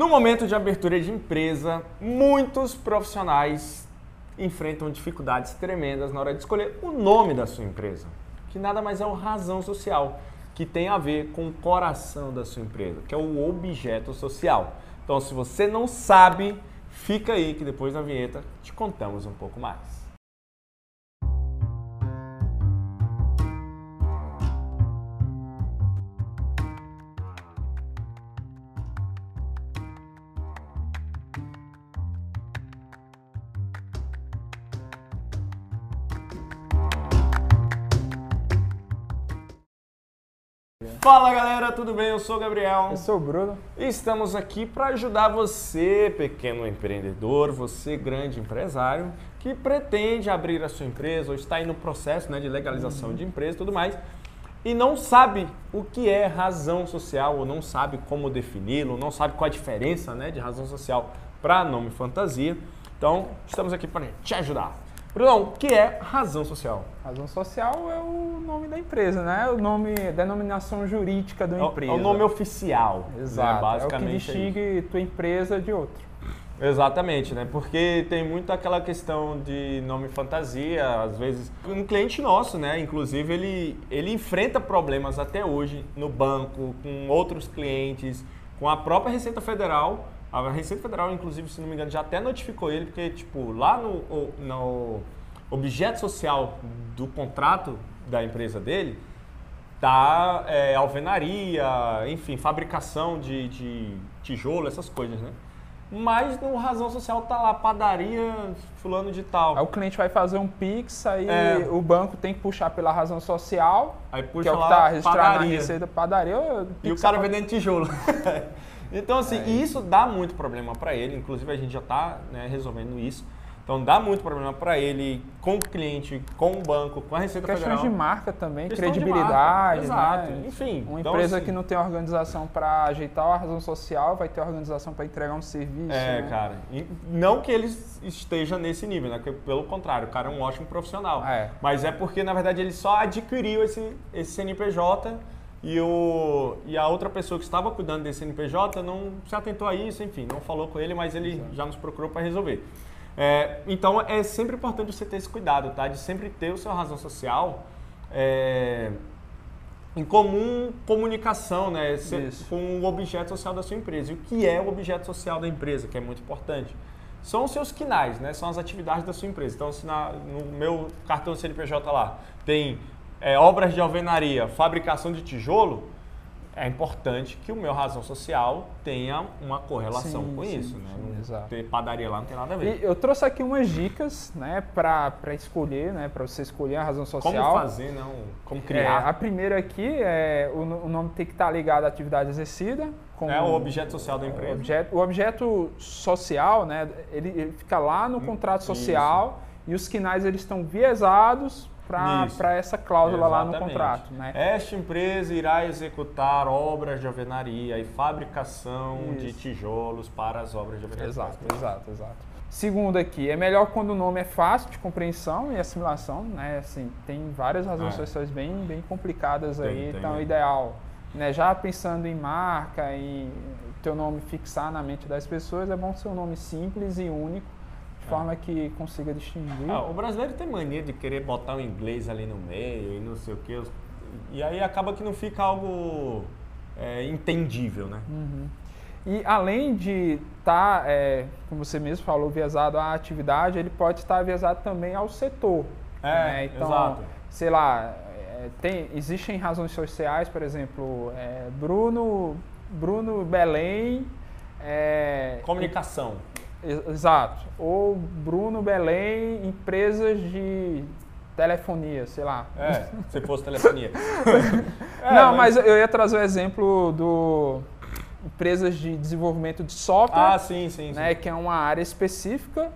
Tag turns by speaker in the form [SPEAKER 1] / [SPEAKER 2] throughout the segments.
[SPEAKER 1] No momento de abertura de empresa, muitos profissionais enfrentam dificuldades tremendas na hora de escolher o nome da sua empresa, que nada mais é o razão social, que tem a ver com o coração da sua empresa, que é o objeto social. Então, se você não sabe, fica aí que depois da vinheta te contamos um pouco mais. Fala galera, tudo bem? Eu sou o Gabriel.
[SPEAKER 2] Eu sou o Bruno.
[SPEAKER 1] E estamos aqui para ajudar você, pequeno empreendedor, você, grande empresário, que pretende abrir a sua empresa ou está aí no processo né, de legalização uhum. de empresa e tudo mais, e não sabe o que é razão social, ou não sabe como defini-lo, não sabe qual a diferença né, de razão social para nome fantasia. Então, estamos aqui para te ajudar. Brunão, o que é razão social?
[SPEAKER 2] Razão social é o nome da empresa, né? O nome, denominação jurídica da empresa.
[SPEAKER 1] É o nome oficial.
[SPEAKER 2] Né? Exato. Né? Basicamente é o que distingue é tua empresa de outra.
[SPEAKER 1] Exatamente, né? Porque tem muito aquela questão de nome fantasia, às vezes. Um cliente nosso, né? Inclusive, ele, ele enfrenta problemas até hoje no banco, com outros clientes, com a própria Receita Federal a Receita Federal, inclusive, se não me engano, já até notificou ele, porque, tipo, lá no, no objeto social do contrato da empresa dele, tá é, alvenaria, enfim, fabricação de, de tijolo, essas coisas, né? Mas no razão social tá lá, padaria fulano de tal.
[SPEAKER 2] Aí o cliente vai fazer um Pix, aí é. o banco tem que puxar pela razão social,
[SPEAKER 1] aí puxa
[SPEAKER 2] que é o
[SPEAKER 1] que
[SPEAKER 2] tá registrado padaria. na receita padaria.
[SPEAKER 1] E o cara vendendo tijolo. Então, assim, é. isso dá muito problema para ele. Inclusive, a gente já está né, resolvendo isso. Então, dá muito problema para ele com o cliente, com o banco, com a Receita
[SPEAKER 2] Questões
[SPEAKER 1] Federal.
[SPEAKER 2] de marca também, Questão credibilidade.
[SPEAKER 1] Exato,
[SPEAKER 2] né?
[SPEAKER 1] enfim.
[SPEAKER 2] Uma então, empresa assim, que não tem organização para ajeitar a razão social vai ter organização para entregar um serviço.
[SPEAKER 1] É,
[SPEAKER 2] né?
[SPEAKER 1] cara. E não que ele esteja nesse nível, né? pelo contrário, o cara é um ótimo profissional.
[SPEAKER 2] É.
[SPEAKER 1] Mas é porque, na verdade, ele só adquiriu esse, esse CNPJ e, o, e a outra pessoa que estava cuidando desse NPJ não se atentou a isso, enfim, não falou com ele, mas ele Exato. já nos procurou para resolver. É, então é sempre importante você ter esse cuidado, tá? De sempre ter o seu razão social é, em comum comunicação, né? Com o objeto social da sua empresa. E o que é o objeto social da empresa, que é muito importante? São os seus quinais, né? São as atividades da sua empresa. Então, se na, no meu cartão CNPJ lá tem é, obras de alvenaria, fabricação de tijolo, é importante que o meu razão social tenha uma correlação sim, com sim, isso, né?
[SPEAKER 2] Sim, não
[SPEAKER 1] ter padaria lá não tem nada a ver.
[SPEAKER 2] E eu trouxe aqui umas dicas, né, para escolher, né, para você escolher a razão social.
[SPEAKER 1] Como fazer, não? Como criar?
[SPEAKER 2] É, a primeira aqui é o, o, nome tem que estar ligado à atividade exercida.
[SPEAKER 1] É o objeto social da empresa.
[SPEAKER 2] O objeto, o objeto social, né, ele, ele fica lá no hum, contrato social isso. e os quinais eles estão viesados para essa cláusula Exatamente. lá no contrato. Né?
[SPEAKER 1] Esta empresa irá executar obras de alvenaria e fabricação Isso. de tijolos para as obras de alvenaria.
[SPEAKER 2] Exato, exato, exato. Segundo aqui, é melhor quando o nome é fácil de compreensão e assimilação, né? Assim, tem várias razões é. bem, bem complicadas tem, aí, tem, então é ideal, né? Já pensando em marca, em teu nome fixar na mente das pessoas, é bom ser um nome simples e único, forma que consiga distinguir.
[SPEAKER 1] Ah, o brasileiro tem mania de querer botar o inglês ali no meio e não sei o que. E aí acaba que não fica algo é, entendível, né?
[SPEAKER 2] Uhum. E além de estar, tá, é, como você mesmo falou, viesado à atividade, ele pode estar viesado também ao setor.
[SPEAKER 1] É, né? então, exato.
[SPEAKER 2] sei lá, é, tem, existem razões sociais, por exemplo, é, Bruno, Bruno Belém. É,
[SPEAKER 1] Comunicação.
[SPEAKER 2] Exato. Ou Bruno Belém, empresas de telefonia, sei lá.
[SPEAKER 1] É, se fosse telefonia.
[SPEAKER 2] é, Não, mas... mas... eu ia trazer o exemplo do empresas de desenvolvimento de software.
[SPEAKER 1] Ah, sim, sim.
[SPEAKER 2] Né, sim. Que é uma área específica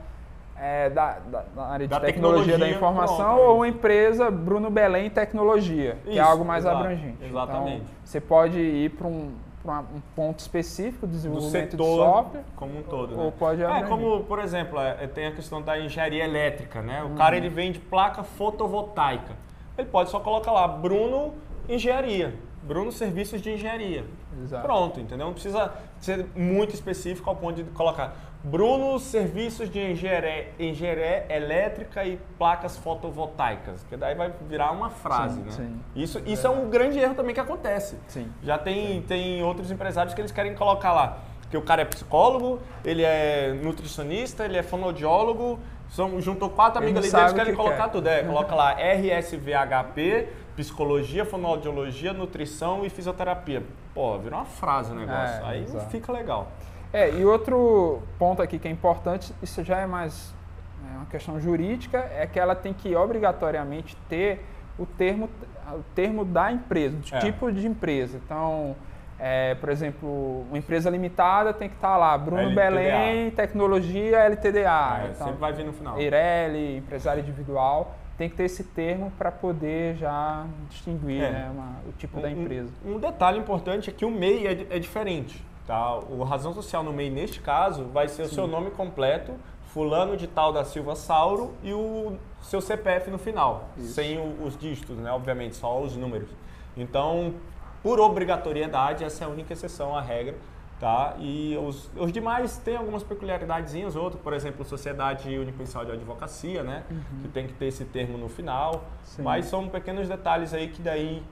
[SPEAKER 2] é, da, da, da, área de da tecnologia, tecnologia, da informação, pronto, ou uma empresa Bruno Belém Tecnologia, Isso, que é algo mais
[SPEAKER 1] exato,
[SPEAKER 2] abrangente.
[SPEAKER 1] Exatamente. Então,
[SPEAKER 2] você pode ir para um para um ponto específico de desenvolvimento
[SPEAKER 1] do
[SPEAKER 2] setor, de software.
[SPEAKER 1] Como um todo,
[SPEAKER 2] ou
[SPEAKER 1] né?
[SPEAKER 2] pode
[SPEAKER 1] É, como, por exemplo, é, tem a questão da engenharia elétrica, né? O uhum. cara ele vende placa fotovoltaica. Ele pode só colocar lá Bruno Engenharia. Bruno Serviços de Engenharia.
[SPEAKER 2] Exato.
[SPEAKER 1] Pronto, entendeu? Não precisa ser muito específico ao ponto de colocar Bruno Serviços de Engenharia, Engenharia Elétrica e Placas Fotovoltaicas, que daí vai virar uma frase,
[SPEAKER 2] sim,
[SPEAKER 1] né?
[SPEAKER 2] Sim.
[SPEAKER 1] Isso, isso é um grande erro também que acontece.
[SPEAKER 2] Sim.
[SPEAKER 1] Já tem, tem outros empresários que eles querem colocar lá que o cara é psicólogo, ele é nutricionista, ele é fonoaudiólogo, são, juntou quatro amigos ali que querem colocar quer. tudo. É, coloca lá RSVHP, psicologia, fonoaudiologia, nutrição e fisioterapia. Pô, virou uma frase o negócio. É, Aí exato. fica legal.
[SPEAKER 2] É, e outro ponto aqui que é importante, isso já é mais é uma questão jurídica, é que ela tem que obrigatoriamente ter o termo, o termo da empresa, do é. tipo de empresa. Então, é, por exemplo, uma empresa limitada tem que estar tá lá, Bruno LTDA. Belém, tecnologia LTDA.
[SPEAKER 1] É, então, sempre vai vir no final.
[SPEAKER 2] Eireli, empresário individual, tem que ter esse termo para poder já distinguir é. né, uma, o tipo
[SPEAKER 1] um,
[SPEAKER 2] da empresa.
[SPEAKER 1] Um, um, detalhe importante é que o MEI é, é, diferente. Tá? O razão social no MEI, neste caso, vai ser Sim. o seu nome completo, fulano de tal da Silva Sauro e o seu CPF no final, Isso. sem o, os dígitos, né? obviamente, só os números. Então, por obrigatoriedade, essa é a única exceção à regra. Tá? E os, os demais têm algumas peculiaridades, outros, por exemplo, Sociedade Unipersonal de Advocacia, né? Uhum. que tem que ter esse termo no final, Sim. mas são pequenos detalhes aí que daí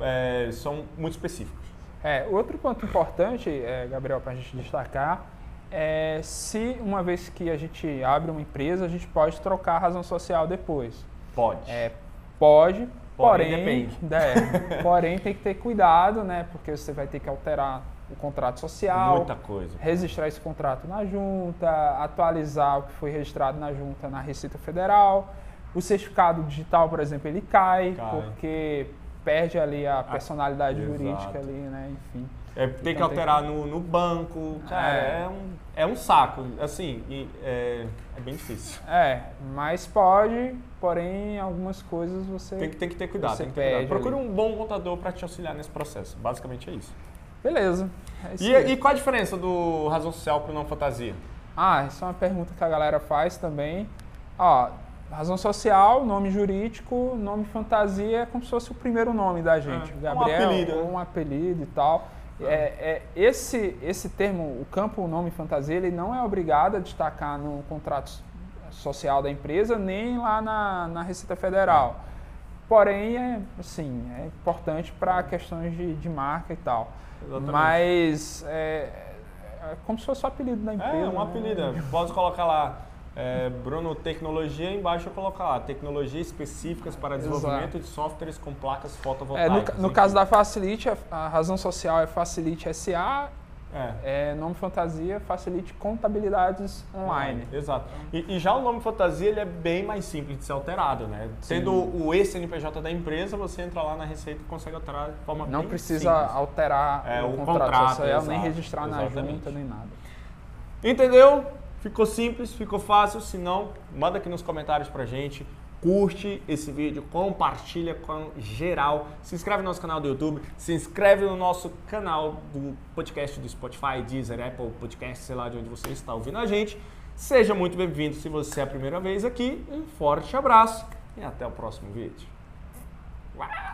[SPEAKER 1] é, são muito específicos.
[SPEAKER 2] É, outro ponto importante, é, Gabriel, para a gente destacar, é se uma vez que a gente abre uma empresa, a gente pode trocar a razão social depois.
[SPEAKER 1] Pode.
[SPEAKER 2] É, pode,
[SPEAKER 1] Porém, porém depende.
[SPEAKER 2] É, porém, tem que ter cuidado, né? Porque você vai ter que alterar o contrato social.
[SPEAKER 1] Muita coisa.
[SPEAKER 2] Registrar esse contrato na junta, atualizar o que foi registrado na junta na Receita Federal. O certificado digital, por exemplo, ele cai, cai. porque perde ali a ah, personalidade ah, jurídica ali, né? Enfim.
[SPEAKER 1] É, tem então, que alterar tem que... No, no banco, cara, é. é, um, é um saco, assim, e, é, é bem difícil.
[SPEAKER 2] É, mas pode, porém, algumas coisas você
[SPEAKER 1] Tem que, tem que ter cuidado, tem que ter cuidado. Procure um bom contador para te auxiliar nesse processo, basicamente é isso.
[SPEAKER 2] Beleza.
[SPEAKER 1] É e, e, qual a diferença do razão social para não fantasia?
[SPEAKER 2] Ah, essa é uma pergunta que a galera faz também. Ó, razão social, nome jurídico, nome fantasia é como se fosse o primeiro nome da gente. É, Gabriel, um apelido, né? um apelido e tal. É, é, esse, esse termo, o campo nome fantasia, ele não é obrigado a destacar no contrato social da empresa, nem lá na, na Receita Federal. Porém, é, assim, é importante para questões de, de marca e tal. Exatamente. Mas é, é como se fosse o apelido da empresa. É,
[SPEAKER 1] um apelido. Né? Pode colocar lá é, Bruno, tecnologia, embaixo eu colocar lá, tecnologia específicas para desenvolvimento Exato. de softwares com placas fotovoltaicas.
[SPEAKER 2] É, no, no caso da Facilite, a, razão social é Facilite SA, é. é. nome fantasia, Facilite contabilidades online.
[SPEAKER 1] É, exato. E, e, já o nome fantasia ele é bem mais simples de ser alterado, né? Sim. Tendo o ex-CNPJ da empresa, você entra lá na Receita e consegue alterar de forma
[SPEAKER 2] Não precisa
[SPEAKER 1] simples.
[SPEAKER 2] alterar é, o, o contrato, contrato social, nem registrar exatamente. na junta, nem nada.
[SPEAKER 1] Entendeu? Ficou simples, ficou fácil, se não, manda aqui nos comentários pra gente. Curte esse vídeo, compartilha com geral, se inscreve no nosso canal do YouTube, se inscreve no nosso canal do podcast do Spotify, Deezer, Apple Podcast, sei lá de onde você está ouvindo a gente. Seja muito bem-vindo se você é a primeira vez aqui. Um forte abraço e até o próximo vídeo. Uau!